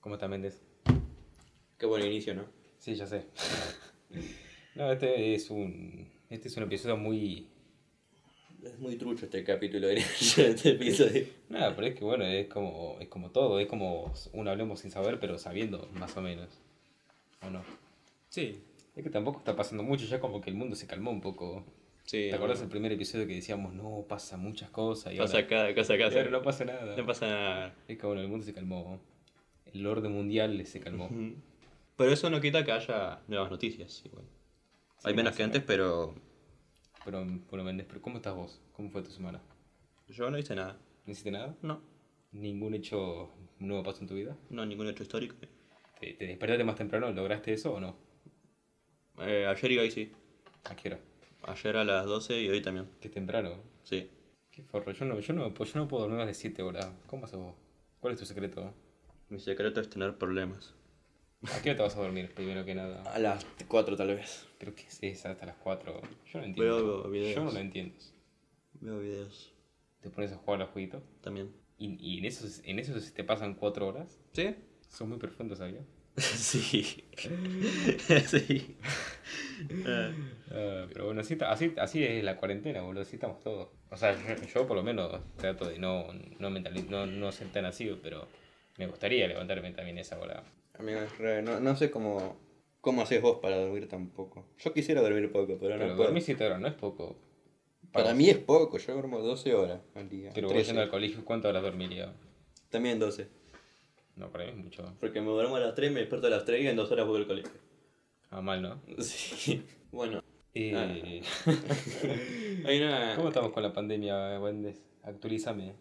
¿Cómo está Méndez? Qué buen inicio, ¿no? Sí, ya sé. no, este es un. Este es un episodio muy. Es muy trucho este capítulo de este episodio. Nada, pero es que bueno, es como, es como todo, es como un hablemos sin saber, pero sabiendo, más o menos. ¿O no? Sí. Es que tampoco está pasando mucho, ya como que el mundo se calmó un poco. Sí. ¿Te acuerdas del primer episodio que decíamos, no, pasa muchas cosas? Y Pasa ahora, cada cosa acá. ahora no pasa nada. No pasa nada. Es que bueno, el mundo se calmó. El orden mundial se calmó. Pero eso no quita que haya nuevas noticias. Igual. Sí, Hay menos que antes, pero Pero, bueno, Méndez, pero ¿cómo estás vos? ¿Cómo fue tu semana? yo no hice nada. ¿No hiciste nada? No, ¿Ningún hecho nuevo pasó en tu vida? no ningún hecho histórico. ¿Te, te despertaste más temprano? ¿Lograste eso o no? Eh, ayer y hoy sí. ¿A qué hora? Ayer a las 12 y hoy también. Qué temprano. Sí. Qué forro. Yo no, yo no, pues yo no puedo dormir más de 7 horas. ¿Cómo haces vos? ¿Cuál es tu secreto? Mi secreto es tener problemas. ¿A qué hora te vas a dormir, primero que nada? A las 4 tal vez. ¿Pero qué es esa hasta las 4? Yo no entiendo. Veo videos. Yo no lo entiendo. Veo videos ¿Te pones a jugar al jueguito? también. ¿Y, y en esos en eso te pasan 4 horas? ¿Sí? Son muy profundos, ¿sabías? sí. sí. Ah, pero bueno, así, así, así es la cuarentena, boludo, así estamos todos. O sea, yo, yo por lo menos trato de no, no, mentali- no, no ser tan así, pero me gustaría levantarme también esa hora. Amigo, no, no sé cómo, cómo haces vos para dormir tan poco. Yo quisiera dormir poco, pero no Pero puedo. dormir 7 horas no es poco. Para mí es poco, yo duermo 12 horas al día. Pero 13. yendo al colegio, ¿cuántas horas dormiría? También 12. No, para mí es mucho. Porque me duermo a las 3, me despierto a las 3 y en 2 horas voy al colegio. Ah, mal, ¿no? Sí. Bueno. Eh, Ah. Hay una... ¿Cómo estamos con la pandemia, Wendes? Actualízame.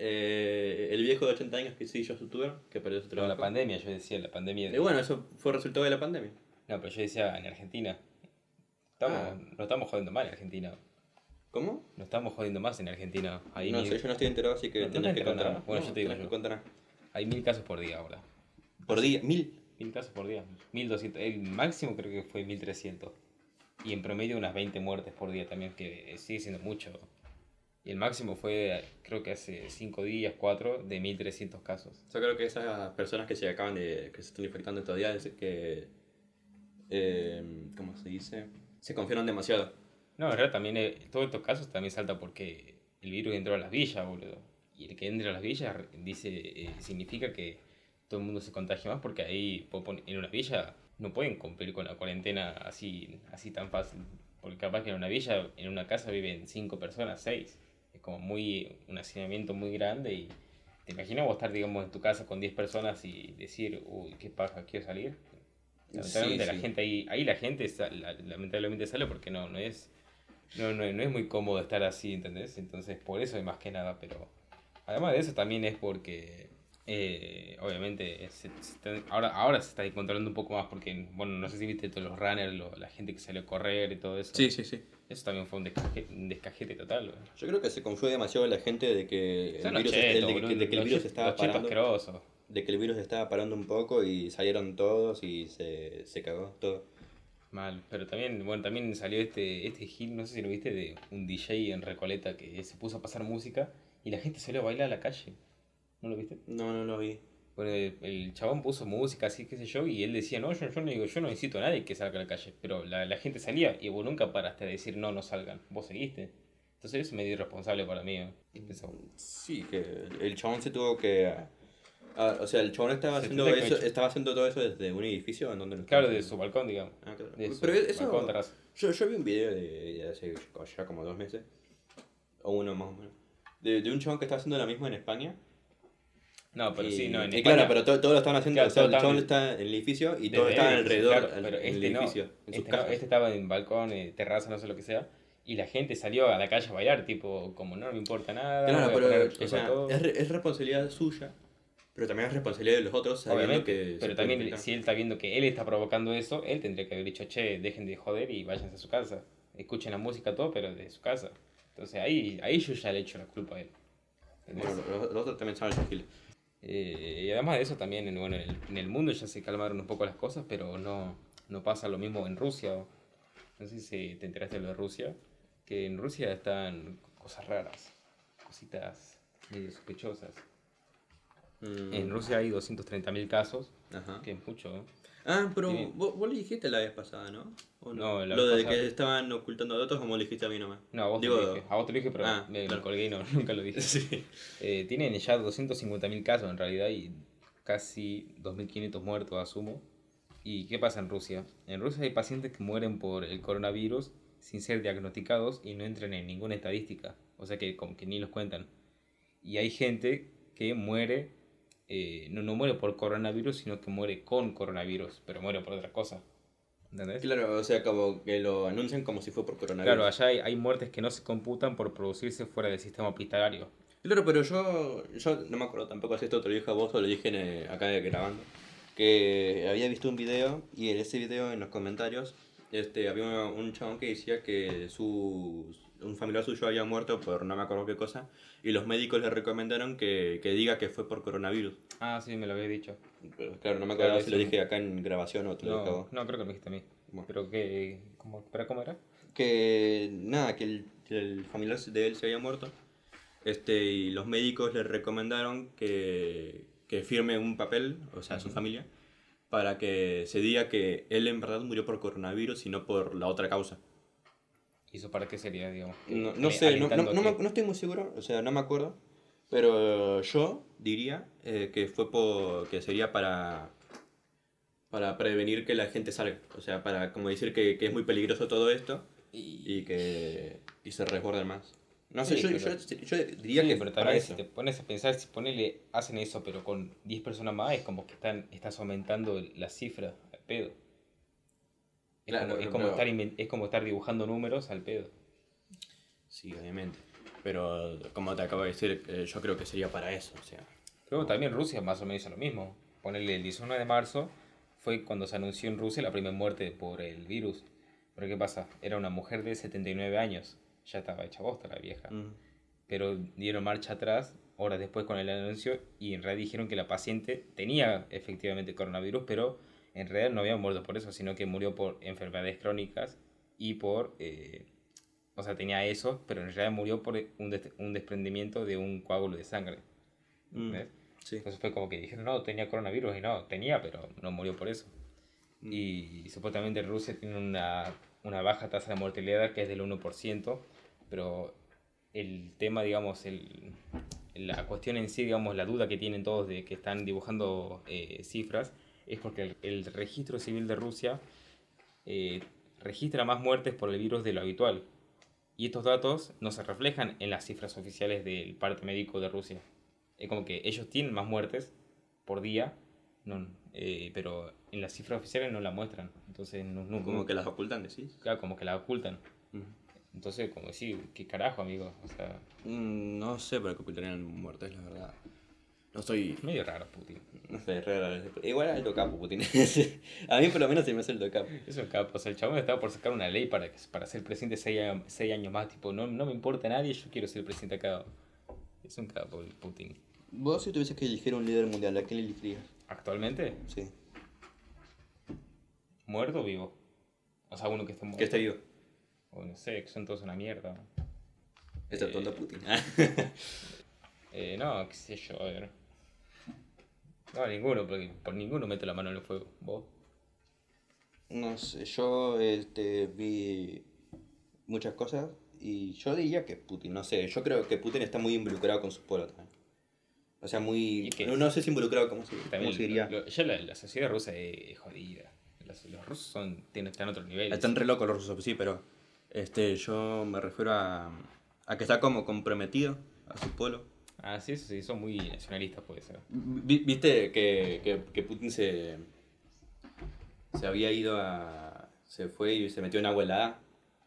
Eh, el viejo de 80 años que sí, yo youtuber, que perdió su trabajo. la pandemia, yo decía, la pandemia. de- Y bueno, eso fue resultado de la pandemia. No, pero yo decía en Argentina. Estamos, Ah. No estamos jodiendo mal en Argentina. ¿Cómo? No estamos jodiendo más en Argentina. No sé, yo no estoy enterado, así que ¿No te tenés que contar. Bueno, yo te digo yo. que hay mil casos por día ahora. Por día, mil. Mil casos por día. 1200. El máximo creo que fue 1300. Y en promedio unas 20 muertes por día también, que sigue siendo mucho. Y el máximo fue, creo que hace 5 días, 4, de 1300 casos. Yo creo que esas personas que se acaban de. que se están infectando estos días, que. eh, ¿Cómo se dice? Se confiaron demasiado. No, en realidad también, eh, todos estos casos también salta porque el virus entró a las villas, boludo. Y el que entre a las villas dice, eh, significa que todo el mundo se contagia más porque ahí en una villa no pueden cumplir con la cuarentena así, así tan fácil. Porque capaz que en una villa, en una casa viven cinco personas, seis. Es como muy, un hacinamiento muy grande y te imaginas vos estar, digamos, en tu casa con 10 personas y decir, uy, qué paja, quiero salir. Lamentablemente Sí, la sí. gente ahí, ahí la gente la- lamentablemente sale porque no, no es no, no, no es muy cómodo estar así, ¿entendés? Entonces, por eso es más que nada, pero además de eso también es porque, eh, obviamente, se- se están- ahora, ahora se está controlando un poco más porque, bueno, no sé si viste todos los runners, lo- la gente que salió a correr y todo eso. sí, sí. Eso también fue un descajete, un descajete total, güey. Yo creo que se confió demasiado la gente de que el virus, estaba parando. De que el virus estaba parando un poco y salieron todos y se, se cagó todo. Mal, pero también, bueno, también salió este, este Gil, no sé si lo viste, de un DJ en Recoleta que se puso a pasar música y la gente salió a bailar a la calle. ¿No lo viste? No, no lo vi. Bueno, el, chabón puso música, así, qué sé yo, y él decía, no, yo, yo no digo, yo no incito a nadie que salga a la calle, pero la, la gente salía y vos nunca paraste a decir, no, no salgan, vos seguiste. Entonces eso es medio irresponsable para mí. ¿eh? Sí, que el chabón se tuvo que... ah, o sea, el chabón estaba Se haciendo, que eso, estaba haciendo todo eso desde un edificio en donde no claro, estaba de haciendo. su balcón, digamos. Ah, claro. De su Pero eso... balcón. Yo, yo vi un video de, de hace ya como dos meses, o uno más o menos, de, de un chabón que está haciendo lo mismo en España. No, pero y, sí, no, en España- claro, pero todo, todo lo estaban haciendo, Claro, o sea, todo el chabón estaban- está en el edificio y todo está él, alrededor claro, al- pero en este el no, edificio, en sus este, no, este estaba en balcón, eh, terraza, no sé lo que sea, y la gente salió a la calle a bailar, tipo, como no me importa nada. Claro, pero o sea, todo". es, es responsabilidad suya, pero también es responsabilidad de los otros sabiendo Obviamente, que... pero también si él está viendo que él está provocando eso, él tendría que haber dicho, che, dejen de joder y váyanse a su casa. Escuchen la música todo, pero de su casa. Entonces ahí, ahí yo ya le echo la culpa a él. Bueno, los, los otros también saben esos Eh, y además de eso también, en, bueno, en, el, en el mundo ya se calmaron un poco las cosas, pero no, no pasa lo mismo en Rusia. No sé si te enteraste de lo de Rusia, que en Rusia están cosas raras, cositas medio sospechosas. Mm, En Rusia hay 230.000 casos, Ajá. que es mucho, ¿eh? Ah, pero Tiene- vos, vos le dijiste la vez pasada, ¿no? ¿O No, la Lo vez de pasada- que estaban ocultando datos, como le dijiste a mí nomás. No, a vos Digo, te lo dije. A vos te lo dije, pero Ah, me, me claro. colgué y no, nunca lo dije. Sí. Eh, tienen ya 250.000 casos en realidad y casi 2.500 muertos, asumo. ¿Y qué pasa en Rusia? En Rusia hay pacientes que mueren por el coronavirus sin ser diagnosticados y no entran en ninguna estadística. O sea que como que ni los cuentan. Y hay gente que muere, eh, no, no muere por coronavirus, sino que muere con coronavirus, pero muere por otra cosa. ¿Entendés? Claro, o sea, como que lo anuncian como si fue por coronavirus. Claro, allá hay, hay muertes que no se computan por producirse fuera del sistema hospitalario. Claro, pero yo, yo no me acuerdo tampoco si esto te lo dije a vos o lo dije en, acá grabando. Que había visto un video y en ese video en los comentarios este, había un chabón que decía que su, un familiar suyo había muerto por no me acuerdo qué cosa y los médicos le recomendaron que, que diga que fue por coronavirus. Ah, sí, me lo había dicho. Pero, claro, no me acuerdo Claro, si lo dije acá en grabación o te lo dije No, no, creo que me dijiste a mí. Bueno. Pero que. ¿cómo, ¿Pero cómo era? que nada, que el, el familiar de él se había muerto. Este, y los médicos le recomendaron que, que firme un papel, o sea, su Ujú. familia, para que se diga que él en verdad murió por coronavirus y no por la otra causa. ¿Y eso para qué sería, digamos? No, no sé, no, no, que- no estoy muy seguro, o sea, no me acuerdo, pero yo diría eh, que fue por, que sería para para prevenir que la gente salga, o sea, para como decir que, que es muy peligroso todo esto Y, y que y se resguarden más. No sé, Sí, yo, pero- yo- yo diría sí, que pero también si te pones a pensar, si ponele, hacen eso, pero con 10 personas más, es como que están, estás aumentando la cifra al pedo. Es, Claro, como, es, pero- como estar, inven- es como estar dibujando números al pedo. Sí, obviamente. Pero como te acabo de decir, eh, yo creo que sería para eso, o sea. Luego también Rusia más o menos hizo lo mismo. Ponerle el 19 de marzo fue cuando se anunció en Rusia la primera muerte por el virus. Pero ¿qué pasa? Era una mujer de 79 años. Ya estaba hecha bosta la vieja. mm, Pero dieron marcha atrás horas después con el anuncio y en realidad dijeron que la paciente tenía efectivamente coronavirus, pero en realidad no había muerto por eso, sino que murió por enfermedades crónicas y por... eh, o sea, tenía eso, pero en realidad murió por un, des- un desprendimiento de un coágulo de sangre. mm, ¿Ves? sí. Entonces fue como que dijeron, no, tenía coronavirus y no, tenía, pero no murió por eso. Mm. Y, supuestamente Rusia tiene una, una baja tasa de mortalidad que es del 1%, pero el tema, digamos, el, la cuestión en sí, digamos, la duda que tienen todos de que están dibujando eh, cifras, es porque el, el registro civil de Rusia eh, registra más muertes por el virus de lo habitual. Y estos datos no se reflejan en las cifras oficiales del parte médico de Rusia. Es como que ellos tienen más muertes por día, no, eh, pero en las cifras oficiales no la muestran. Entonces, no, no- Como que las ocultan, decís. claro, como que la ocultan. Mm. Entonces, como decir, ¿qué carajo, amigo? O sea, Mm, no sé por qué ocultarían muertes, la verdad. No soy. medio raro Putin. No sé, re raro. Igual alto capo, Putin. a mí por lo menos se me hace el capo. Eso es capo. O sea, el chabón estaba por sacar una ley para, para ser presidente seis, a- seis años más. Tipo, no, no me importa nadie, yo quiero ser presidente acá. Es un capo el Putin. Vos si tuvieses que elegir un líder mundial, ¿a quién elegirías? ¿Actualmente? Sí. ¿Muerto o vivo? O sea, uno que esté muerto. Que esté vivo. O no sé, que son todos una mierda. Exceptuando Eh, Putin. Eh, no, qué sé yo, a ver. No, ninguno, porque por ninguno meto la mano en el fuego. ¿Vos? No sé, yo este, vi muchas cosas y yo diría que Putin, no sé, yo creo que Putin está muy involucrado con su pueblo también. O sea, muy... No, no sé si involucrado, ¿cómo se, cómo También se diría? lo- ya la, la sociedad rusa es, es jodida. Los, los rusos son, tienen, están a otro nivel. Están re locos los rusos, sí, pero este, yo me refiero a, a que está como comprometido a su pueblo. Ah, sí, sí, son muy nacionalistas, puede ser. Vi- ¿Viste que, que, que Putin se, se había ido a... se fue y se metió en agua helada?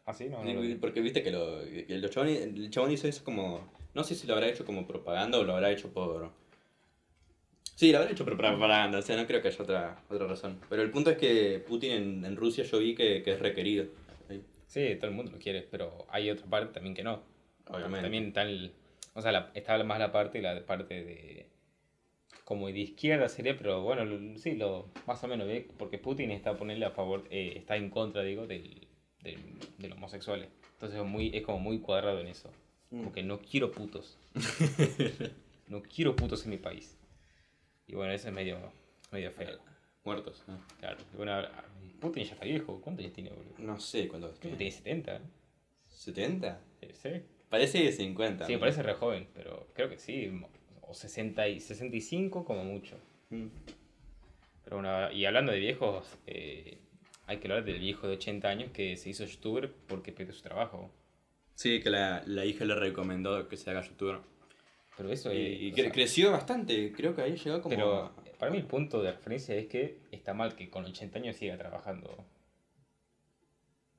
Ah, sí, no, no lo vi. Porque viste que, lo, que el, chabón, el chabón hizo eso como. No sé si lo habrá hecho como propaganda o lo habrá hecho por. Sí, lo habrá hecho por propaganda, o sea, no creo que haya otra, otra razón. Pero el punto es que Putin en, en Rusia yo vi que, que es requerido. Sí, todo el mundo lo quiere, pero hay otra parte también que no. Obviamente. También está, el- o sea, la- está más la parte, la parte de como de izquierda sería, pero bueno, lo- sí, lo más o menos, ¿ve? porque Putin está ponerle a favor, eh, está en contra, digo, del, del, de los homosexuales. Entonces es, muy, es como muy cuadrado en eso. Mm. Como que no quiero putos. no quiero putos en mi país. Y bueno, eso es medio, medio feo. Muertos. ¿no? Claro. Bueno, Putin ya está viejo. ¿Cuántos años tiene, boludo? No sé cuántos Creo que tiene. tiene 70. ¿70? ¿eh? Sí. Parece de 50. Sí, ¿no? parece re joven, pero creo que sí. O 60 y 65 como mucho. Mm. Pero bueno, y hablando de viejos, eh, hay que hablar del viejo de 80 años que se hizo youtuber porque perdió su trabajo. Sí, que la, la hija le recomendó que se haga youtuber. Pero eso Y, es... y o cre- sea, creció bastante. Creo que ahí llegó como. pero para mí el punto de referencia es que está mal que con 80 años siga trabajando.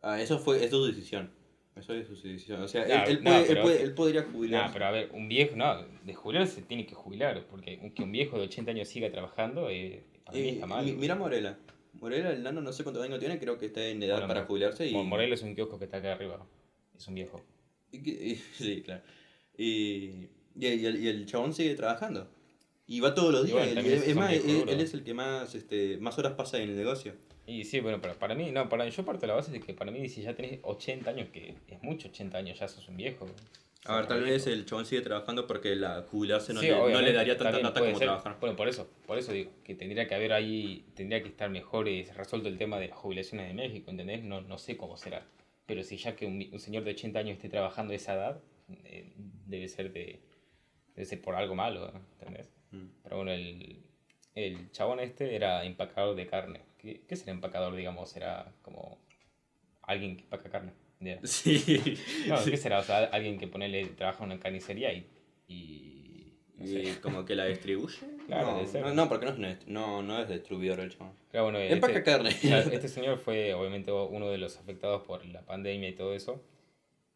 Ah, eso fue es su decisión. Eso es su decisión. O sea, Claro, él, él no, puede, él, pero- puede- él podría jubilarse. pero a ver, un viejo, no, de jubilarse tiene que jubilar, porque un- que un viejo de 80 años siga trabajando, eh, para mí está mal. mi- mira Morela. Morela, el nano, no sé cuántos años tiene, creo que está en edad Bueno, para jubilarse. Y, Mo- Morelos es un kiosco que está acá arriba, es un viejo. sí, claro. Y, y, y el, y el chabón sigue trabajando. Y va todos los días. bueno, él- es más, él, él es el que más, este, más horas pasa en el negocio. Y sí, bueno, pero para mí, no, para yo parto de la base de que para mí si ya tenés 80 años, que es mucho 80 años, ya sos un viejo. A ver, tal vez el chabón sigue trabajando porque la jubilarse no, Sí, le, no le daría tanta nota como ser. trabajar. Bueno, por eso, por eso digo, que tendría que haber ahí, tendría que estar mejor eh, resuelto el tema de las jubilaciones de México, ¿entendés? No, no sé cómo será. Pero si ya que un, un señor de 80 años esté trabajando a esa edad, eh, debe ser de debe ser por algo malo, ¿entendés? Mm. Pero bueno, el, el chabón este era empacador de carne. ¿Qué, qué será empacador, digamos? Era como alguien que empaca carne. Sí. No, ¿qué será? O sea, alguien que ponele, trabaja en una carnicería y. y no sé. Y como que la distribuye. Claro, no, no, no, porque no es, no, no es distribuidor el chabón. Claro, bueno, Empaca este, carne. este señor fue obviamente uno de los afectados por la pandemia y todo eso.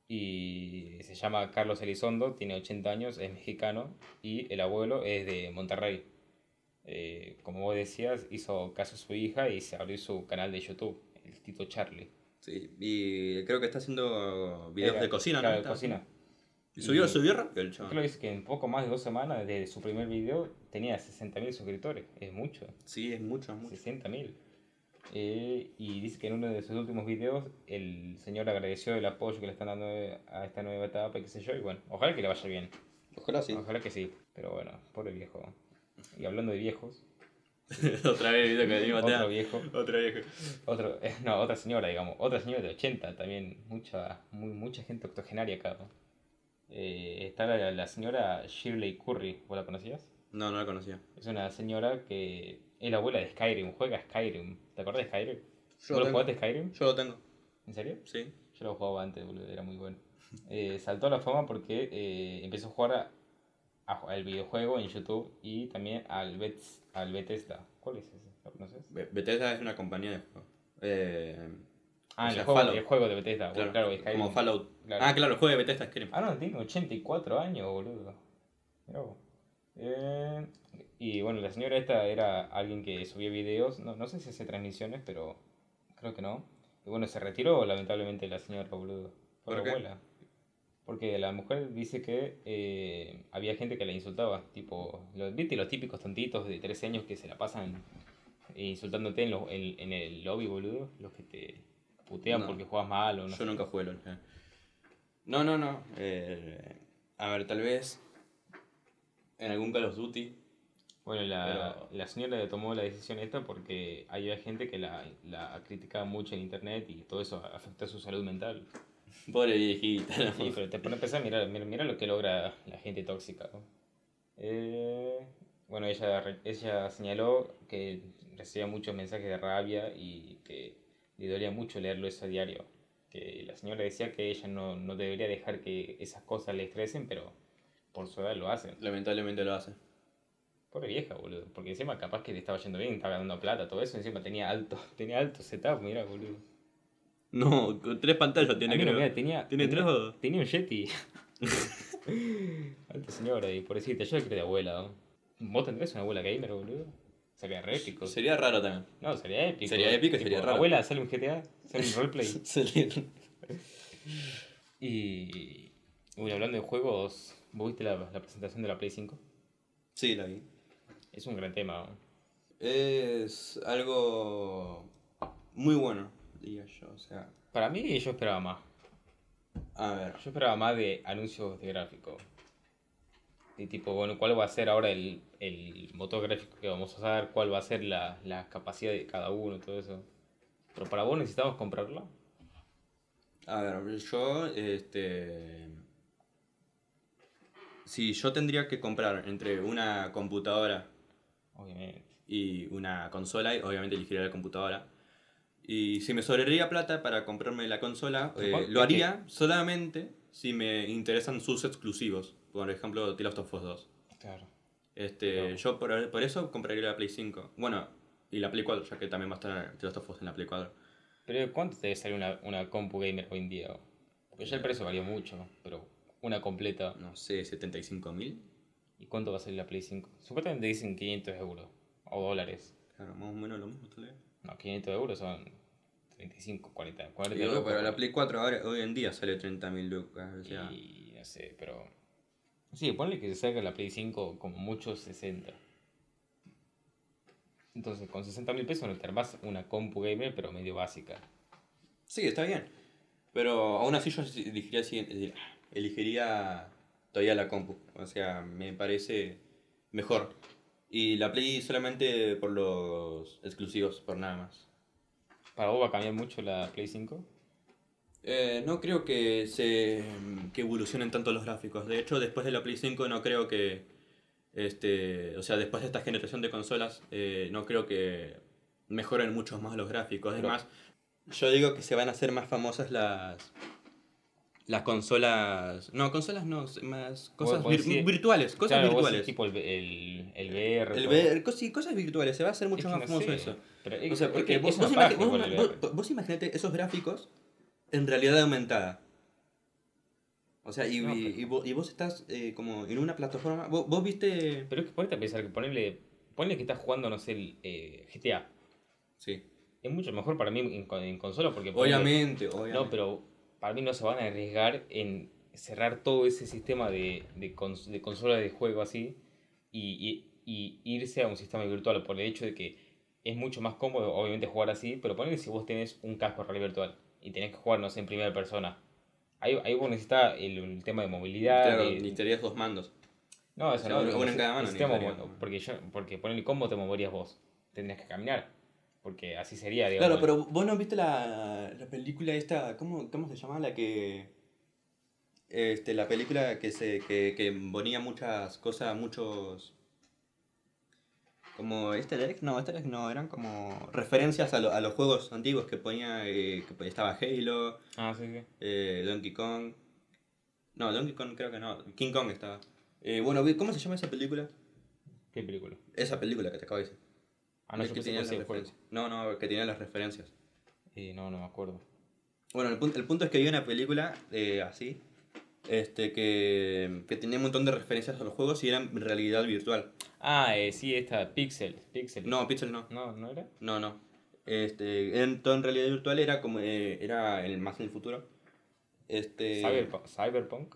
Y se llama Carlos Elizondo, tiene 80 años, es mexicano y el abuelo es de Monterrey. Eh, como vos decías, hizo caso a su hija y se abrió su canal de YouTube, el Tito Charlie. Sí, y creo que está haciendo videos Era- de cocina, claro, ¿no? de cocina. Y subió, Y- subió rápido el Creo chabón. que dice que en poco más de dos semanas desde su primer video tenía 60.000 suscriptores. Es mucho. Sí, es mucho, es mucho. 60.000. Eh, y dice que en uno de sus últimos videos el señor agradeció el apoyo que le están dando a esta nueva etapa y qué sé yo. Y bueno, ojalá que le vaya bien. Ojalá sí. Ojalá que sí. Pero bueno, pobre viejo. Y hablando de viejos, Otra vez video que digo, otro viejo, Otra vieja. otro, eh, no, otra señora, digamos, otra señora de 80, también mucha, muy, mucha gente octogenaria acá. ¿no? Eh, está la, la señora Shirley Curry, ¿vos la conocías? No, no la conocía. Es una señora que es la abuela de Skyrim, juega Skyrim. ¿Te acuerdas de Skyrim? Yo ¿Vos lo lo jugaste Skyrim? Yo lo tengo. ¿En serio? Sí. Yo lo jugaba antes, boludo, era muy bueno. Eh, saltó a la fama porque eh, empezó a jugar al videojuego en YouTube y también al, Bets, al Bethesda. ¿Cuál es ese? ¿Lo conoces? Be- Bethesda es una compañía de juegos. Eh, Ah, el, sea, juego, el juego de Bethesda, claro, claro, claro Skyrim. como Fallout. Claro. Ah, claro, el juego de Bethesda es Skyrim. Ah, no, tiene 84 años, boludo. Mirá vos. Eh, y bueno, la señora esta era alguien que subía videos, no, no sé si hace transmisiones, pero creo que no. Y bueno, se retiró lamentablemente la señora, boludo. Por ¿Por la qué? abuela. Porque la mujer dice que eh, había gente que la insultaba, tipo, los, ¿viste los típicos tontitos de 13 años que se la pasan insultándote en, los- en, en el lobby, boludo? Los que te putean No. porque juegas mal o no Yo nunca jugué LOL. eh. No, no, no. eh, a ver, tal vez en algún Call of Duty. Bueno, la, Pero- la señora tomó la decisión esta porque había gente que la, la criticaba mucho en internet y todo eso afectó a su salud mental. Pobre viejita. ¿no? Sí, pero te pone a pensar, mira, mira, mira lo que logra la gente tóxica. ¿no? Eh, bueno, ella, ella señaló que recibía muchos mensajes de rabia y que le dolía mucho leerlo eso a diario. Que la señora decía que ella no, no debería dejar que esas cosas le estresen, pero por su edad lo hacen. Lamentablemente lo hace. Pobre vieja, boludo. Porque encima capaz que le estaba yendo bien, estaba ganando plata, todo eso. Encima tenía alto, tenía alto setup, mira, boludo. No, con tres pantallas tiene creo. mira, tenía, ¿Tiene tenía, tres o tenía un Yeti. Alta señora, y pobrecita, yo la quiero de abuela. ¿no? ¿Vos tendrías una abuela gamer, boludo? Sería re épico. Sería raro también. No, sería épico. Sería épico y Tipo, sería raro. Abuela, sale un GTA, sale un roleplay. Y. Bueno, hablando de juegos, ¿vos viste la, la presentación de la Play 5? Sí, la vi. Es un gran tema. Es algo muy bueno, diría yo. O sea, Para mí, yo esperaba más. a ver. Yo esperaba más de anuncios de gráfico. Y tipo, bueno, ¿cuál va a ser ahora el, el motor gráfico que vamos a usar? ¿Cuál va a ser la, la capacidad de cada uno? Todo eso. Pero para vos necesitamos comprarla. A ver, yo, este... Si yo tendría que comprar entre una computadora Obviamente. y una consola, obviamente elegiría la computadora. Y si me sobraría plata para comprarme la consola, eh, lo haría solamente si me interesan sus exclusivos. Por ejemplo, The Last of Us 2. Claro. Este, Claro. Yo por, por eso compraría la Play 5. Bueno, y la Play 4, ya que también va a estar The Last of Us en la Play 4. Pero ¿cuánto te debe salir una, una compu gamer hoy en día? Porque ya el precio varía mucho, pero una completa. No sé, 75 mil. ¿Y cuánto va a salir la Play 5? Supuestamente dicen 500 euros o dólares. Claro, más o menos lo mismo tal vez. No, 500 euros son 35, 40, 40 Digo, lucas, pero la. Play 4 ahora, hoy en día sale 30 mil lucas. O sea, Y no sé, pero. Sí, ponle que se saca la Play 5 como mucho 60. Entonces, con 60 mil pesos no te armás una compu gamer, pero medio básica. Sí, está bien. Pero aún así yo elegiría, si- elegiría todavía la compu. O sea, me parece mejor. Y la Play solamente por los exclusivos, por nada más. ¿Para vos va a cambiar mucho la Play 5? Eh, no creo que se que evolucionen tanto los gráficos. De hecho, después de la Play 5 no creo que este, o sea, después de esta generación de consolas, eh, no creo que mejoren mucho más los gráficos. Además, yo digo que se van a hacer más famosas las las consolas, no, consolas no, más cosas vir- virtuales, cosas Claro, virtuales. tipo el, el, el VR. El todo. ver, cos- sí, cosas virtuales, se va a hacer Es mucho que más no famoso sé, eso. Pero O sea, porque que vos, vos VR. imaginate esos gráficos en realidad aumentada. O sea, y, No, y- vos, y vos estás eh, como en una plataforma. Vos, vos viste. Pero es que ponete a pensar que ponerle, ponle que estás jugando, no sé, el eh, GTA. Sí. Es mucho mejor para mí en, en consola porque... Obviamente, obviamente. No, pero para mí no se van a arriesgar en cerrar todo ese sistema de, de, cons- de consola de juego así y, y- y irse a un sistema virtual por el hecho de que es mucho más cómodo, obviamente, jugar así, pero ponele si vos tenés un casco realidad virtual y tenés que jugar, no sé, en primera persona. Ahí, ahí vos necesitas el, el tema de movilidad. Claro, de- necesitarías dos mandos. no, eso o sea, no. uno- en cada mano porque, yo, porque ponele cómo te moverías vos. Tendrías que caminar. Porque así sería, digamos. Claro, pero vos no viste la, la película esta. ¿cómo, ¿Cómo se llama? La que. Este, la película que se. que, que ponía muchas cosas, muchos. Como easter eggs, no, easter eggs no, eran como referencias a, lo- a los juegos antiguos que ponía, eh, que estaba Halo, Ah, sí, sí. eh, Donkey Kong. No, Donkey Kong creo que no, King Kong estaba. Eh, bueno, ¿cómo se llama esa película? ¿Qué película? Esa película que te acabo de decir. Ah, no, Es que tenía las referencias. No, no, que tenía las referencias. Eh, no, no me acuerdo. Bueno, el, punto, el punto es que vi una película eh, así, este, que, que tenía un montón de referencias a los juegos y eran realidad virtual. Ah, eh, sí, esta Pixel. Pixel. No, Pixel no. No, ¿no era? No, no. Este, en, todo en realidad virtual era como eh, era el más en el futuro. Este, Cyberpunk. Cyberpunk.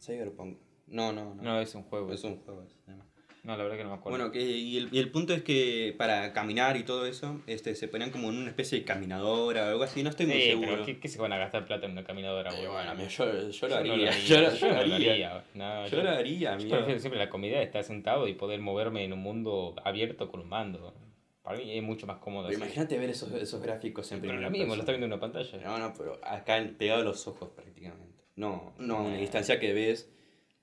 Cyberpunk. No, no, no. No, es un juego. Es un juego. se llama. No, la verdad que no me acuerdo. Bueno, que, y, el, y el punto es que para caminar y todo eso, este, se ponían como en una especie de caminadora o algo así, no estoy muy seguro. pero ¿qué, qué se van a gastar plata en una caminadora, Eh, bueno, yo, yo lo haría. haría, Yo lo- yo yo lo haría. haría. No, Yo lo haría, Yo prefiero siempre la comida de estar sentado y poder moverme en un mundo abierto con un mando. Para mí es mucho más cómodo. Pero imagínate ver esos, esos gráficos en Pero primera lo mismo, lo está viendo en una pantalla. No, no, pero acá pegado a los ojos prácticamente. No, no a una Nah. distancia que ves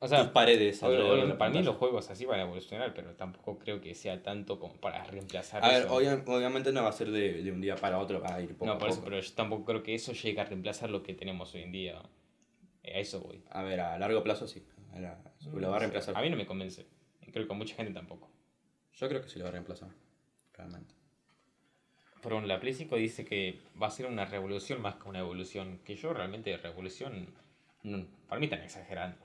O tus sea, paredes obvio, la para mí los juegos así van a evolucionar, pero tampoco creo que sea tanto como para reemplazar A ver, eso. obvia- obviamente no va a ser de, de un día para otro, va a ir poco no, a por eso, poco. pero yo tampoco creo que eso llegue a reemplazar lo que tenemos hoy en día. Eh, A eso voy. A ver, a largo plazo sí. A la- lo va a reemplazar. A mí no me convence. Creo que a mucha gente tampoco. Yo creo que sí lo va a reemplazar. Realmente. Pero la Play 5 dice que va a ser una revolución más que una evolución. Que yo realmente revolución, no- para mí están exagerando.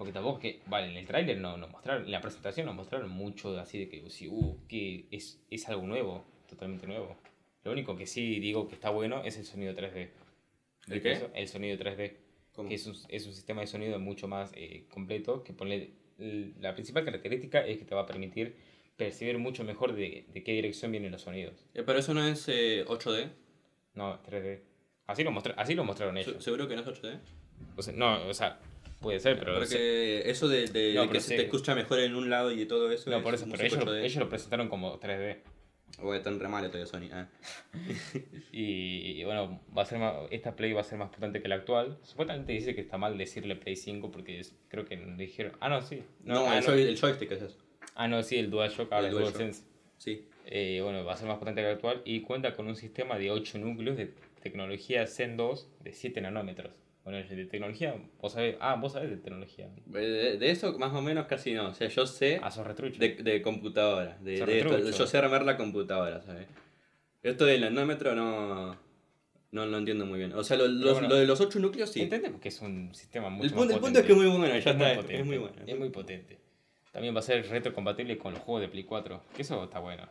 Porque tampoco es que, vale, en el tráiler no, no mostraron, en la presentación nos mostraron mucho así de que, sí, uh, que es, es algo nuevo, totalmente nuevo. Lo único que sí digo que está bueno es el sonido 3D. ¿El qué? El sonido 3D. ¿Cómo? Que es un, es un sistema de sonido mucho más eh, completo. Que pone, la principal característica es que te va a permitir percibir mucho mejor de, de qué dirección vienen los sonidos. Eh, pero eso no es eh, 8D. No, 3D. Así lo, así lo mostraron ellos. ¿Seguro que no es 8D? O sea, no, o sea, Puede ser, pero... se- eso de, de- No, de que se te escucha mejor en un lado y todo eso. No, es por eso, pero ellos, músico lo- 8D. ellos lo presentaron como 3D. O están re mal todavía Sony. ah. Y, y bueno, va a ser más, esta Play va a ser más potente que la actual. Supuestamente dice que está mal decirle Play 5 porque es- creo que dijeron... Ah, no, sí. No, ah, el, joy- el joystick es eso. Ah, no, sí, el DualShock, ahora El. DualSense. Sí. Eh, bueno, va a ser más potente que la actual y cuenta con un sistema de 8 núcleos de tecnología Zen 2 de 7 nanómetros. Bueno, de tecnología, vos sabés, ah, vos sabés de tecnología. De, de eso más o menos casi no. O sea, yo sé Ah, sos de, de computadora. De, Sos de esto. Yo sé armar la computadora, ¿sabes? Esto del nanómetro no, no lo entiendo muy bien. O sea, lo, los- bueno. lo de los ocho núcleos sí. Entendemos que es un sistema mucho El punto, el punto es que es muy bueno, ya Es muy está. potente, Es muy bueno. Es muy potente. También va a ser retrocompatible con los juegos de Play 4. Que eso está bueno.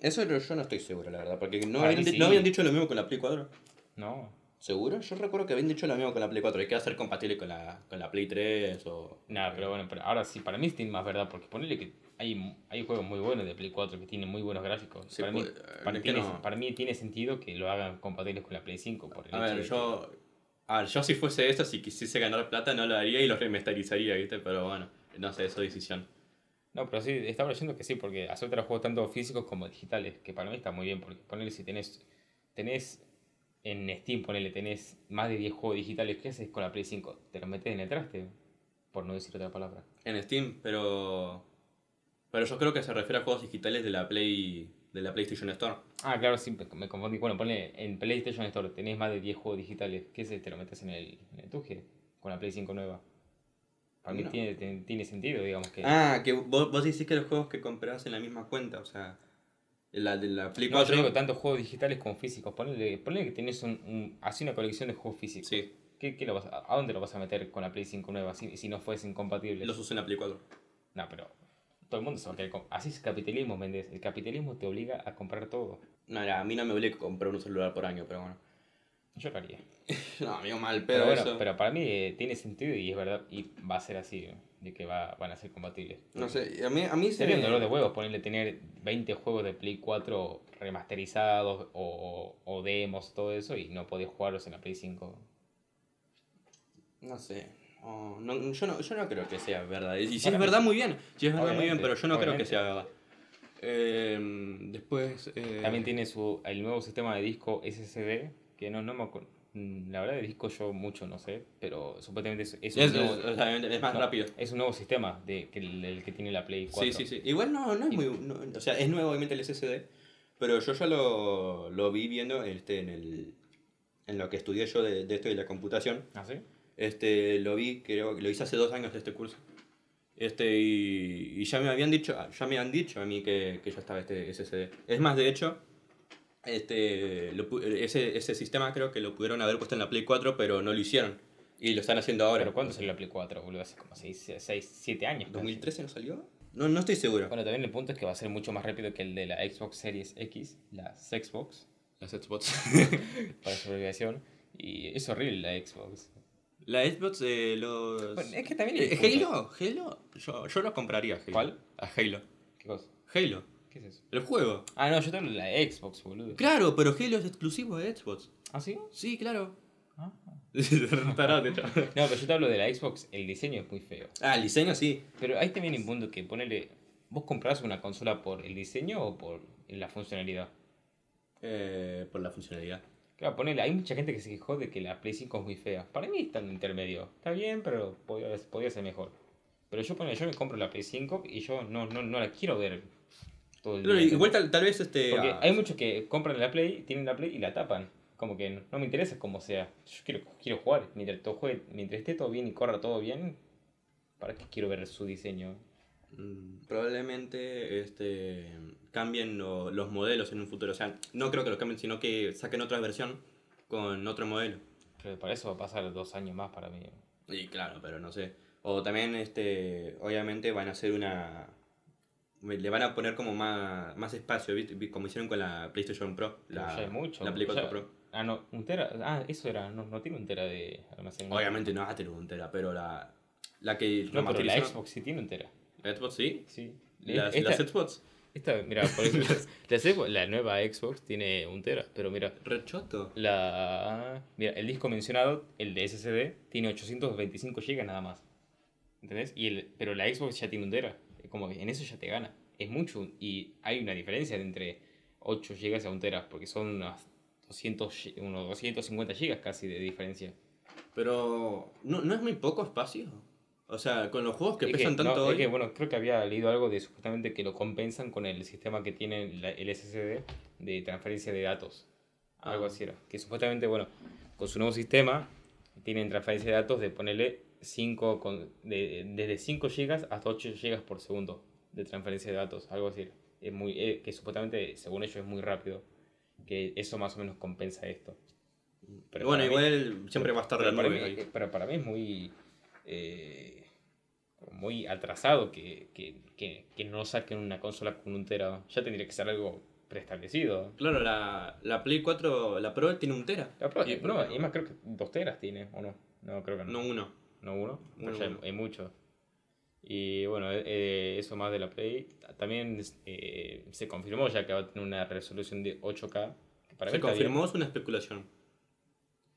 Eso yo no estoy seguro, la verdad. Porque no habían, sí. no habían dicho lo mismo con la Play 4. No. ¿Seguro? Yo recuerdo que habían dicho lo mismo con la Play 4. Que iba a ser compatible con la, con la Play 3 o... Nada, pero bueno, pero ahora sí, para mí tiene más verdad. Porque ponerle que hay, hay juegos muy buenos de Play 4 que tienen muy buenos gráficos. Sí, para, mí, pues, para, es que tiene, no. para mí tiene sentido que lo hagan compatibles con la Play 5. Por el A ver, que- yo... A ver, yo si fuese eso, si quisiese ganar plata, no lo haría y lo remasterizaría, ¿viste? Pero bueno, no sé, eso es decisión. No, pero sí, estaba leyendo que sí, porque acepta los juegos tanto físicos como digitales, que para mí está muy bien, porque ponele si tenés, tenés en Steam, ponele, tenés más de 10 juegos digitales, ¿qué haces con la Play 5? Te los metes en el traste, por no decir otra palabra. En Steam, pero... Pero yo creo que se refiere a juegos digitales de la Play... De la PlayStation Store. Ah, claro, sí, me confundí. Bueno, ponele, en PlayStation Store tenés más de 10 juegos digitales, ¿qué haces? Te lo metes en el, en el tuje, con la Play 5 nueva. Para mí No. tiene, tiene, tiene sentido, digamos que... Ah, que vos, vos decís que los juegos que comprás en la misma cuenta, o sea... La de la Play no, 4... yo digo tanto juegos digitales como físicos. Ponele, ponele que tenés un, un- así una colección de juegos físicos. Sí, ¿Qué, qué lo vas a, ¿A dónde lo vas a meter con la Play 5 nueva si, si no fuese incompatible? los uso en la Play 4. No, pero todo el mundo se va a querer Así es capitalismo, Méndez. El capitalismo te obliga a comprar todo. No, a mí no me obliga a comprar un celular por año, pero bueno. Yo lo haría. No, amigo, mal Pero, pedo bueno, eso. pero para mí eh, tiene sentido y es verdad. Y va a ser así, eh, de que va, van a ser compatibles. No sé, a mí, a mí se Sería un dolor de huevos ponerle tener 20 juegos de Play 4 remasterizados o, o demos, todo eso, y no podés jugarlos en la Play 5. No sé. Oh, no, yo, no, yo no creo que sea verdad. Y si Para es mí verdad, muy bien. Si es verdad, muy bien, pero yo no creo que sea verdad. Eh, después. eh, También tiene su, el nuevo sistema de disco SSD, que no, no me acuerdo. Mm, La verdad de disco yo mucho no sé, pero supuestamente es, es un, es, nuevo, es- más no, rápido. es un nuevo sistema de, que el, el que tiene la Play 4. Sí, sí, sí. Igual no, no es muy. no- o sea, es nuevo, obviamente, el SSD. Pero yo ya lo, lo vi viendo este, en, el, en lo que estudié yo de, de esto de la computación. ¿Ah, sí? Este, lo vi, creo que lo hice hace dos años este curso. Este, y, y ya me habían dicho, ya me han dicho a mí que, que ya estaba este SSD. Es más, de hecho, este, lo ese, ese sistema creo que lo pudieron haber puesto en la Play 4, pero no lo hicieron. Y lo están haciendo ahora. ¿Pero cuándo salió la Play 4, boludo? Hace como 6, 7 años. casi. ¿2013 no salió? No, no estoy seguro. Bueno, también el punto es que va a ser mucho más rápido que el de la Xbox Series X, la Xbox, Las Xbox. para su abreviación. Y es horrible la Xbox. la Xbox de los... Bueno, es que también... Eh, Halo, Halo. Yo, yo lo compraría. Halo. ¿Cuál? A Halo. ¿Qué cosa? Halo. ¿Qué es eso? El juego. Ah, no, yo te hablo de la Xbox, boludo. Claro, pero Halo es exclusivo de Xbox. ¿Ah, sí? Sí, claro. Ah. Tarado. No, pero yo te hablo de la Xbox, el diseño es muy feo. Ah, el diseño sí. Pero ahí también un punto que ponele... ¿Vos comprás una consola por el diseño o por la funcionalidad? Eh, por la funcionalidad. Claro, ponele, hay mucha gente que se quejó de que la Play 5 es muy fea. Para mí está en intermedio. Está bien, pero podría, podría ser mejor. Pero yo ponele, yo me compro la Play 5 y yo no, no, no la quiero ver todo el Claro, día. igual tal, tal vez este. Porque ah, hay muchos que compran la Play, tienen la Play y la tapan. Como que no, no me interesa cómo sea. Yo quiero, quiero jugar. Mientras, todo juegue, mientras esté todo bien y corra todo bien, ¿para qué quiero ver su diseño? mm, Probablemente este, cambien lo- los modelos en un futuro. O sea, no creo que lo cambien, sino que saquen otra versión con otro modelo. Pero para eso va a pasar dos años más para mí. Y claro, pero no sé. O también, este, obviamente van a hacer una... Le van a poner como más, más espacio, ¿viste? como hicieron con la PlayStation Pro. La, ya mucho. la Play 4 ya- Pro. Ah, no, un tera. Ah, eso era. No, no tiene un tera de almacenamiento. Obviamente no va a tener un tera, pero la, la que No, pero la Xbox sí tiene un tera. ¿La Xbox sí. Sí. Las, esta, las Xbox. esta- mira, por ejemplo, la, Xbox- la nueva Xbox tiene un tera, pero mira, Rechoto. la mira, el disco mencionado, el de SSD, tiene 825 GB nada más. ¿Entendés? Y el, pero la Xbox ya tiene un tera. Es como que en eso ya te gana. Es mucho. Y hay una diferencia entre 8 GB a un tera, porque son unas 200, gi- unos 250 GB casi de diferencia. Pero, ¿no, ¿no es muy poco espacio? O sea, con los juegos que Es pesan no, tanto es hoy... que, bueno, creo que había leído algo de supuestamente que lo compensan con el sistema que tiene la- el SSD de transferencia de datos. Algo Ah. así era. Que supuestamente, bueno, con su nuevo sistema tienen transferencia de datos de ponerle 5 con, de, desde 5 GB hasta 8 GB por segundo de transferencia de datos. Algo así. Es muy, eh, que supuestamente, según ellos, es muy rápido. Que eso más o menos compensa esto. Pero bueno, mí- igual siempre va a estar pero para, mí, pero para mí es muy eh, muy atrasado que, que, que, que no saquen una consola con un tera. Ya tendría que ser algo preestablecido. Claro, la, la Play 4, la Pro tiene un tera. La Pro- Y- eh, no, y más creo que dos teras tiene, ¿o no? No, creo que no. No uno. ¿No uno? Pero ya uno. hay mucho. Y bueno, eh, eh, eso más de la Play. También eh, se confirmó ya que va a tener una resolución de 8K. que para Se confirmó, es una especulación.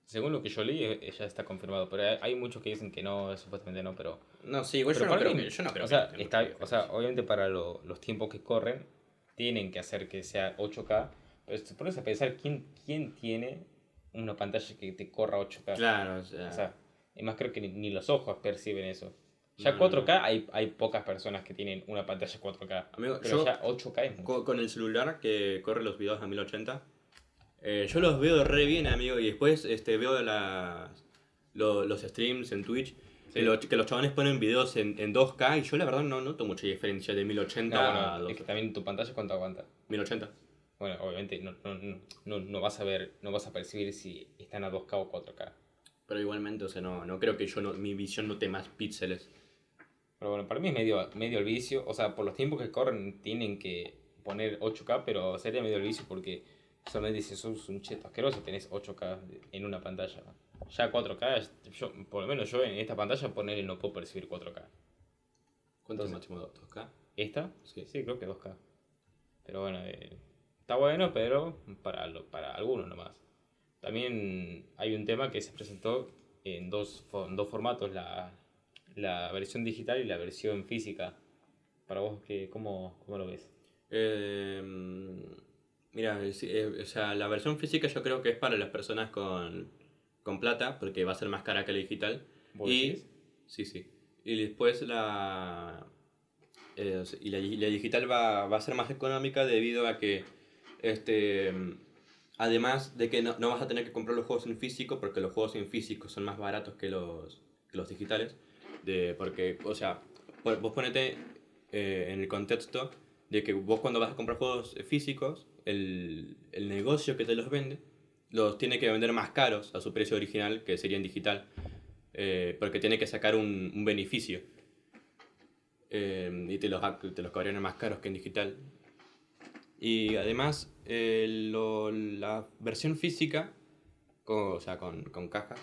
Según lo que yo leí, ya está confirmado. Pero hay- hay muchos que dicen que no, supuestamente no, pero No, sí, igual yo no, creo que, yo no creo o que sea, tenga está, o sea, obviamente para lo- los tiempos que corren, tienen que hacer que sea 8K. Pero te pones a pensar, ¿quién, quién tiene una pantalla que te corra 8K? Claro, o sea, O sea, y más creo que ni, ni los ojos perciben eso. Ya No, 4K Hay, hay pocas personas que tienen una pantalla 4K. Amigo, pero yo- ya 8K es mucho. con, con el celular que corre los videos a 1080, eh, yo los veo re bien, amigo, y después este, veo las, lo- los streams en Twitch, que, los, que los chavales ponen videos en, en 2K, y yo la verdad no noto mucha diferencia de 1080 No, a es que también tu pantalla cuánto aguanta. 1080. Bueno, obviamente no, no, no, no vas a ver, no vas a percibir si están a 2K o 4K. Pero igualmente, o sea, no, no creo que yo no, mi visión note más píxeles. Pero bueno, para mí es medio, medio el vicio. O sea, por los tiempos que corren tienen que poner 8K, pero sería medio el vicio porque solamente si sos un cheto asqueroso tenés 8K en una pantalla. Ya 4K, yo, por lo menos yo en esta pantalla ponerle no puedo percibir 4K. ¿Cuánto es máximo? ¿2K? ¿Esta? Sí. Sí, creo que 2K. Pero bueno, eh, está bueno, pero para, lo- para algunos nomás. También hay un tema que se presentó en dos, en dos formatos, la, la versión digital y la versión física. Para vos, ¿qué, cómo, ¿cómo lo ves? Eh, mira, eh, o sea, la versión física yo creo que es para las personas con, con plata, porque va a ser más cara que la digital. ¿Vos Y, decís? sí, sí. Y después la, eh, y la, y la digital va, va a ser más económica debido a que, este, además de que no, no vas a tener que comprar los juegos en físico, porque los juegos en físico son más baratos que los, que los digitales. De, porque, o sea, po- vos ponete eh, en el contexto de que vos cuando vas a comprar juegos físicos, el, el negocio que te los vende, los tiene que vender más caros a su precio original, que sería en digital, eh, porque tiene que sacar un, un beneficio. Eh, y te los, te los más caros que en digital. Y además, eh, lo- la versión física, con, o sea, con, con caja,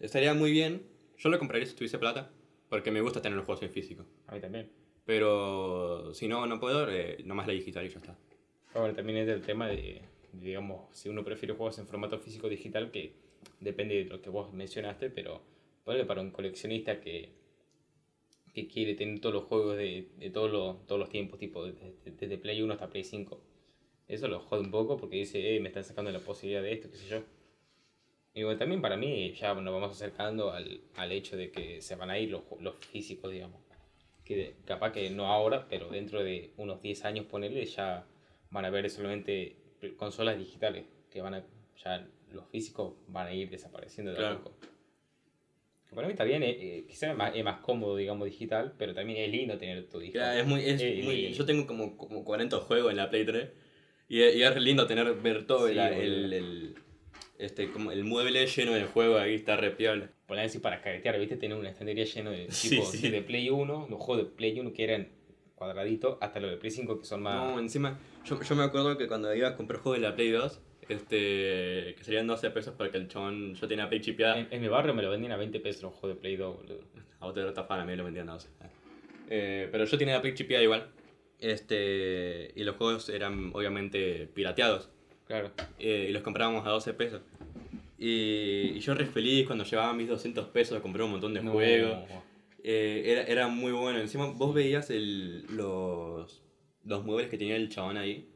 estaría muy bien. Yo lo compraría si tuviese plata, porque me gusta tener los juegos en físico. A mí también. Pero si no, no puedo, eh, nomás la digital y ya está. Bueno, también es el tema de, de, digamos, si uno prefiere juegos en formato físico digital, que depende de lo que vos mencionaste, pero ponle para un coleccionista que, que quiere tener todos los juegos de, de todos, los, todos los tiempos, tipo desde, desde Play 1 hasta Play 5. Eso lo jode un poco porque dice, eh, me están sacando la posibilidad de esto, qué sé yo. Y bueno, también para mí ya nos vamos acercando al, al hecho de que se van a ir los, los físicos, digamos. Que capaz que no ahora, pero dentro de unos 10 años, ponerle, ya van a haber solamente consolas digitales. Que van a, ya los físicos van a ir desapareciendo de a Claro. poco. Que para mí está bien, eh, eh, quizás es más, es más cómodo, digamos, digital, pero también es lindo tener tu digital. Claro, es muy, es Eh, muy- yo tengo como, como 40 juegos en la Play 3 y, es- y es lindo tener, ver todo Sí, el, el, el- este, como el mueble lleno de juegos ahí, está re piola. Poner así para caretear, ¿viste? Tener una estantería llena de Sí, tipo sí. desde Play 1, los juegos de Play 1 que eran cuadraditos, hasta los de Play 5 que son más. No, encima, yo, yo me acuerdo que cuando iba a comprar juegos de la Play 2, este, que serían 12 pesos porque el chabón, yo tenía Play chipeada. En, en mi barrio me lo vendían a 20 pesos los juegos de Play 2, boludo. A vos te lo tapaban, a mí lo vendían a 12. Eh, pero yo tenía la Play chipeada igual. Este, y los juegos eran obviamente pirateados. Claro. eh, y los comprábamos a 12 pesos. Y, y yo re feliz cuando llevaba mis 200 pesos a comprar un montón de No. juegos. eh, era, era muy bueno. Encima vos veías el, los, los muebles que tenía el chabón ahí.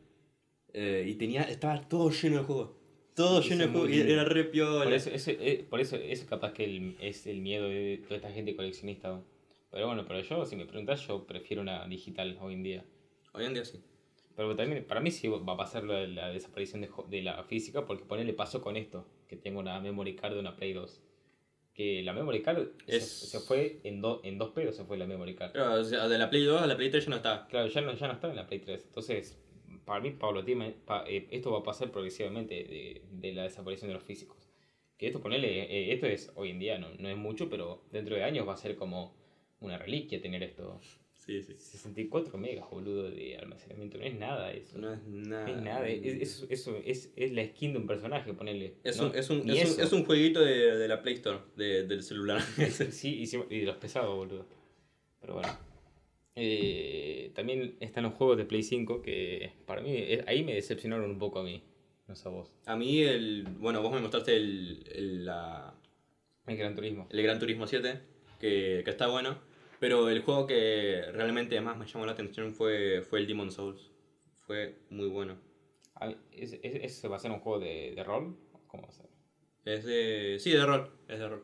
eh, y tenía, estaba todo lleno de juegos. Todo lleno de juegos. Era re piola. Por eso, eh, por eso, eso capaz que el- es el miedo de toda esta gente coleccionista. ¿no? Pero bueno, pero yo, si me preguntas, yo prefiero una digital hoy en día. Hoy en día sí. Pero también, para mí sí va a pasar de la desaparición de, de la física, porque ponele paso con esto, que tengo una memory card de una Play 2. Que la memory card se- Es- se, fue en, do- en dos pedos, se fue la memory card. Pero, o sea, de la Play 2 a la Play 3 ya no está. Claro, ya no, ya no está en la Play 3. Entonces, para mí, paulatinamente, pa- eh, esto va a pasar progresivamente de, de la desaparición de los físicos. Que esto, ponele, eh, esto es hoy en día, no, no es mucho, pero dentro de años va a ser como una reliquia tener esto. Sí, sí. 64 megas, boludo, de almacenamiento. No es nada eso. No es nada. No es nada. Es, es, eso es, es la skin de un personaje, ponele. Es, ¿no? un, es, un, es, un, eso. es un jueguito de, de la Play Store, de- del celular. Sí, y, y de los pesados, boludo. Pero bueno. Eh, también están los juegos de Play 5 que para mí eh, ahí me decepcionaron un poco a mí. No sé a vos. A mí, el, bueno, vos me mostraste el, el, la, El Gran Turismo. el Gran Turismo 7, que, que está bueno, pero el juego que realmente más me llamó la atención fue, fue el Demon Souls. Fue muy bueno. ¿es- es- ¿Ese va a ser un juego de, de rol? ¿Cómo va a ser? Es de... Sí, de rol, es de rol.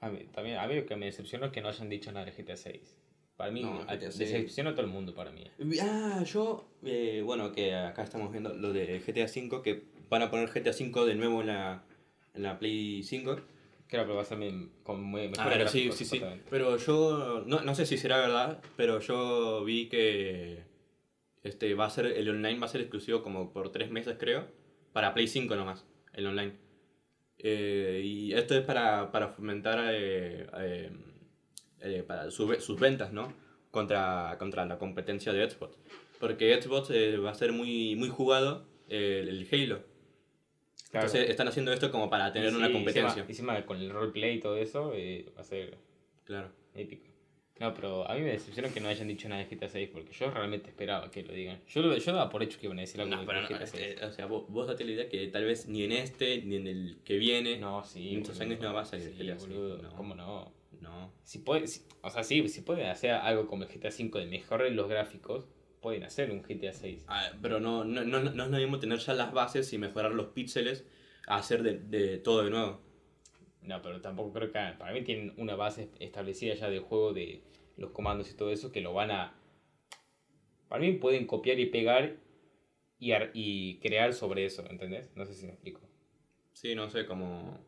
A mí, también, a mí lo que me decepcionó es que no hayan dicho nada de GTA 6. Para mí, No, a- GTA 6. decepcionó a todo el mundo para mí. Ah, yo, eh, bueno, que acá estamos viendo lo de GTA V, que van a poner GTA V de nuevo en la, en la Play 5. Creo que va a ser me- con muy- mejores Ah, pero sí, sí, sí. Pero yo, no, no sé si será verdad, pero yo vi que este va a ser, el online va a ser exclusivo como por tres meses, creo, para Play 5 nomás, el online. Eh, y esto es para, para fomentar eh, eh, eh, para su sus ventas, ¿no? Contra, contra la competencia de Xbox. Porque Xbox eh, va a ser muy, muy jugado eh, el Halo. Claro. Entonces están haciendo esto como para tener Y una sí, competencia. Encima, encima con el roleplay y todo eso, eh, va a ser Claro. épico. No, pero a mí me decepcionó que no hayan dicho nada de GTA 6 porque yo realmente esperaba que lo digan. Yo, lo, yo daba por hecho que iban a decir algo No, de pero no, GTA 6. eh, o sea, vos, vos date la idea que tal vez ni en este, ni en el que viene, no, sí. en estos años no va a salir Sí, GTA 6, boludo, no. ¿Cómo no? no. Si puede, si- o sea, sí, si pueden hacer algo como el GTA 5 de mejorar los gráficos, pueden hacer un GTA 6. Ah, pero no, no, no, no es lo mismo tener ya las bases y mejorar los píxeles a hacer de, de todo de nuevo. No, pero tampoco creo que para mí tienen una base establecida ya del juego de los comandos y todo eso que lo van a... Para mí pueden copiar y pegar y, ar- y crear sobre eso, ¿entendés? No sé si me explico. Sí, no sé cómo.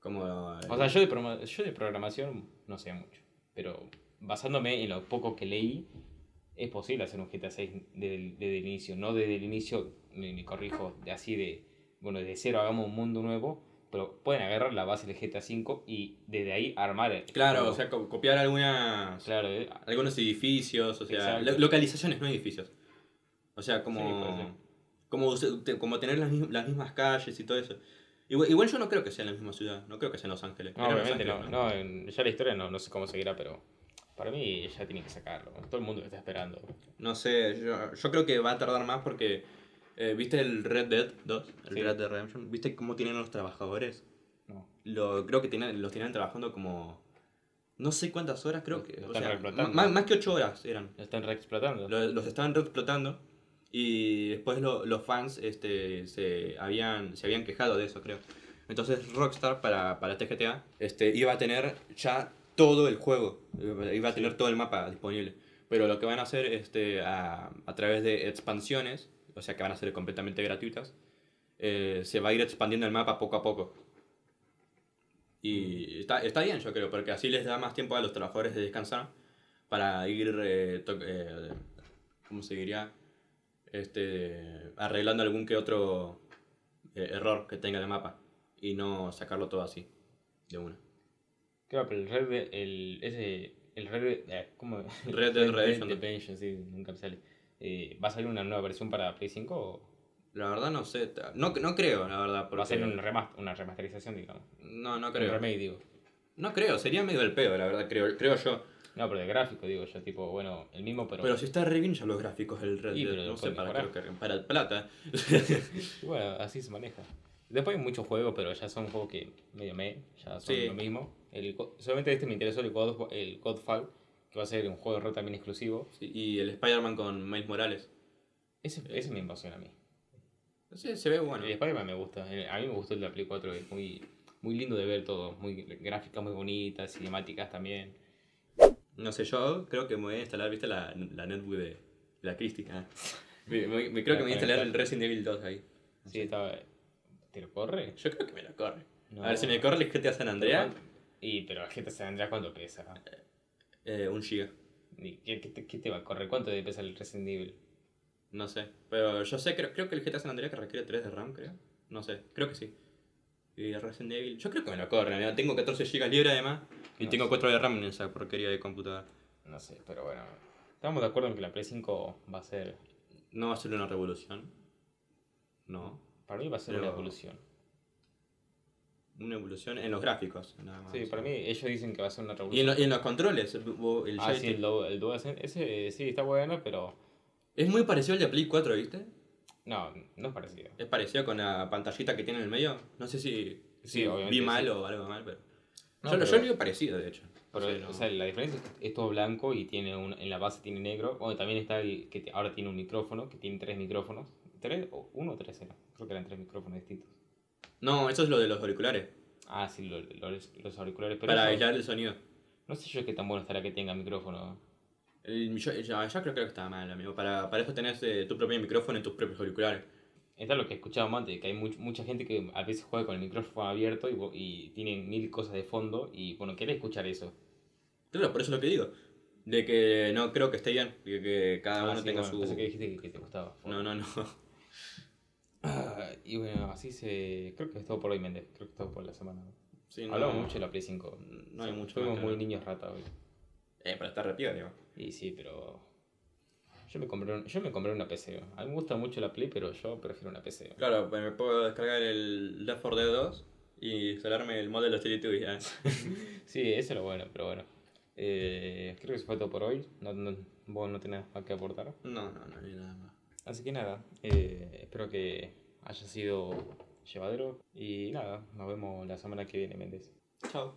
cómo O sea, yo de, yo de programación no sé mucho, pero basándome en lo poco que leí, es posible hacer un GTA 6 desde el, desde el inicio, no desde el inicio, me, me corrijo, de así de, bueno, de cero hagamos un mundo nuevo, pero pueden agarrar la base del GTA 5 y desde ahí armar... el Claro, juego. o sea, co- copiar algunas, Claro, eh, algunos edificios, o sea, Exacto. localizaciones, no edificios. O sea, Sí, como, ser. como, como tener las, las mismas calles y todo eso. Igual, igual yo no creo que sea en la misma ciudad, no creo que sea en Los Ángeles. No, obviamente no. Ángeles, no en- ya la historia no, no sé cómo seguirá, pero para mí ya tienen que sacarlo. Todo el mundo está esperando. No sé, yo, yo creo que va a tardar más porque. eh, ¿Viste el Red Dead 2? El Sí. Red Dead Redemption. ¿Viste cómo tienen los trabajadores? No. Lo, creo que tienen, los tienen trabajando como. No sé cuántas horas, creo que. o están sea, reexplotando. más, más que 8 horas eran. Lo están reexplotando. Lo- los estaban reexplotando y después lo- los fans este, se, habían, se habían quejado de eso, creo. Entonces Rockstar para, para este GTA este, iba a tener ya todo el juego, iba a tener todo el mapa disponible. Pero lo que van a hacer este, a, a través de expansiones, o sea que van a ser completamente gratuitas, eh, se va a ir expandiendo el mapa poco a poco. Y está, está bien, yo creo, porque así les da más tiempo a los trabajadores de descansar para ir, eh, eh, ¿cómo se diría? Este, arreglando algún que otro eh, error que tenga el mapa y no sacarlo todo así, de una. Claro, pero el Red Dead, el, ese, el Red Dead, eh, ¿cómo? Red Dead Redemption. Redemption, sí, nunca me sale. Eh, ¿Va a salir una nueva versión para Play 5 o La verdad no sé, no, no creo, la verdad, porque... va a ser un remast- una remasterización, digamos? No, no Un creo. remake, digo. No creo, sería medio del pedo, la verdad, creo, creo yo. No, pero de gráfico, digo yo, tipo, bueno, el mismo, pero... Pero si está re bien ya los gráficos del Red Sí, Dead, no sé, para, mejorar. para plata. Bueno, así se maneja. Después hay muchos juegos, pero ya son juegos que medio me, ya son Sí. lo mismo. El, solamente este me interesó el, God, el Godfall, que va a ser un juego de rol también exclusivo. Sí, y el Spider-Man con Miles Morales. Ese, ese me emociona a mí. Sí, se ve bueno. El Spider-Man me gusta. A mí me gustó el de la Play 4, es muy, muy lindo de ver todo. Muy gráficas muy bonitas, cinemáticas también. No sé, yo creo que me voy a instalar, ¿viste? La, la netbook de la Christie. Ah. Me, me- me- creo que me voy a instalar el Resident Evil 2 ahí. Sí, estaba. ¿Te lo corre? Yo creo que me lo corre. No. A ver, si me corre el GTA San Andreas, Y, pero el GTA San Andreas, ¿cuánto pesa? eh, un giga. ¿Y ¿Qué, qué te, qué te va a correr? ¿Cuánto debe pesar el Resident Evil? No sé. Pero yo sé, creo, creo que el GTA San Andreas que requiere 3 de RAM, creo. No sé, creo que sí. Y el Resident Evil, yo creo que me lo corre. mira, Tengo 14 GB libre además. Y No tengo sé. 4 de RAM en esa porquería de computadora. No sé, pero bueno. Estamos de acuerdo en que la Play 5 va a ser. No va a ser una revolución. No. Para mí va a ser Pero- una evolución. Una evolución en los gráficos, nada más. Sí, para mí ellos dicen que va a ser una Y en, revolución. lo- y en los controles, el, el ah, sí, el, el DualSense. Ese sí está bueno, pero. Es muy parecido al de Play 4, ¿viste? No, no es parecido. Es parecido con la pantallita que tiene en el medio. No sé si, Sí, si vi mal sí. o algo mal, pero. No, yo, pero- yo lo digo parecido, de hecho. Pero, Sí, no. o sea, la diferencia es que es todo blanco y tiene un, en la base tiene negro. Bueno, también está el que ahora tiene un micrófono, que tiene tres micrófonos. ¿Tres? o ¿Uno o tres era? Creo que eran tres micrófonos distintos. No, eso es lo de los auriculares. Ah, sí, lo- lo- los, auriculares. Pero para eso- aislar el sonido. no sé yo qué tan bueno estará que tenga micrófono. El, yo, yo- yo creo que está mal, amigo. Para, para eso tenés eh, tu propio micrófono en tus propios auriculares. Está lo que escuchábamos antes, que hay much- mucha gente que a veces juega con el micrófono abierto y, y tiene mil cosas de fondo y bueno, quiere escuchar eso. Claro, por eso es lo que digo. De que no creo que esté bien. Y que cada Ah, uno sí, tenga bueno, su. pensé que dijiste que, que te gustaba. No, no, no. Ah, y bueno, así se... Creo que es todo por hoy, Méndez. Creo que es todo por la semana. Sí, no- Hablamos mucho de la Play 5. No hay mucho Fuimos muy niños rata hoy. Eh, para estar repio, digo. Y sí, pero... Yo me compré, un- yo me compré una PC. A mí me gusta mucho la Play, pero yo prefiero una PC. Claro, pues me puedo descargar el Left 4 Dead 2 y instalarme el mod de los Teletubbies. ¿eh? Sí, eso es lo bueno, pero bueno. Eh, creo que eso fue todo por hoy. No, no- vos no tenés más que aportar. No, no, no hay nada más. Así que nada, eh, espero que haya sido llevadero. Y nada, nos vemos la semana que viene, Méndez. Chao.